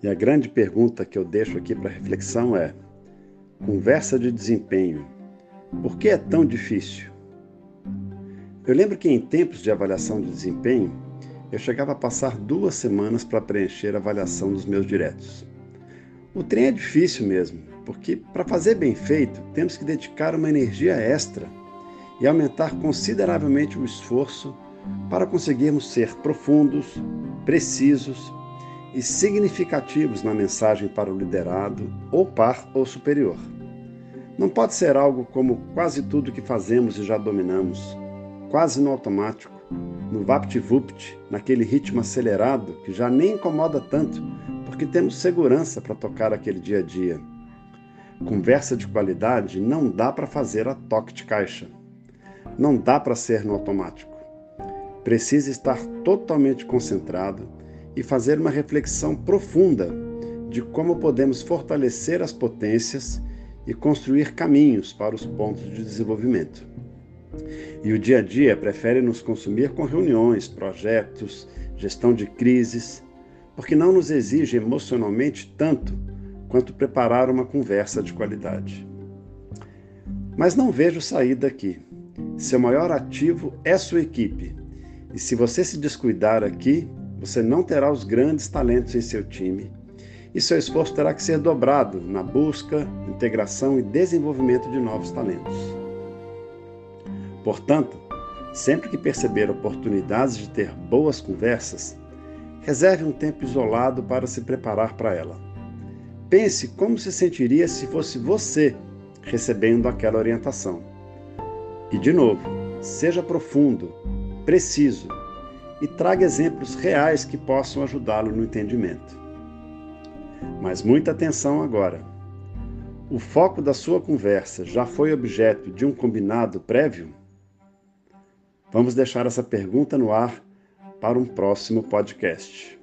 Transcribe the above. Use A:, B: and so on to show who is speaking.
A: E a grande pergunta que eu deixo aqui para reflexão é: conversa de desempenho, por que é tão difícil? Eu lembro que em tempos de avaliação de desempenho, eu chegava a passar duas semanas para preencher a avaliação dos meus diretos. O trem é difícil mesmo, porque para fazer bem feito, temos que dedicar uma energia extra e aumentar consideravelmente o esforço para conseguirmos ser profundos, precisos e significativos na mensagem para o liderado, ou par ou superior. Não pode ser algo como quase tudo que fazemos e já dominamos, quase no automático, no vapt-vupt, naquele ritmo acelerado que já nem incomoda tanto, porque temos segurança para tocar aquele dia a dia. Conversa de qualidade não dá para fazer a toque de caixa. Não dá para ser no automático. Precisa estar totalmente concentrado e fazer uma reflexão profunda de como podemos fortalecer as potências e construir caminhos para os pontos de desenvolvimento. E o dia a dia prefere nos consumir com reuniões, projetos, gestão de crises, porque não nos exige emocionalmente tanto quanto preparar uma conversa de qualidade. Mas não vejo saída aqui. Seu maior ativo é sua equipe. E se você se descuidar aqui, você não terá os grandes talentos em seu time. E seu esforço terá que ser dobrado na busca, integração e desenvolvimento de novos talentos. Portanto, sempre que perceber oportunidades de ter boas conversas, reserve um tempo isolado para se preparar para ela. Pense como se sentiria se fosse você recebendo aquela orientação. E de novo, seja profundo, preciso e traga exemplos reais que possam ajudá-lo no entendimento. Mas muita atenção agora. O foco da sua conversa já foi objeto de um combinado prévio? Vamos deixar essa pergunta no ar para um próximo podcast.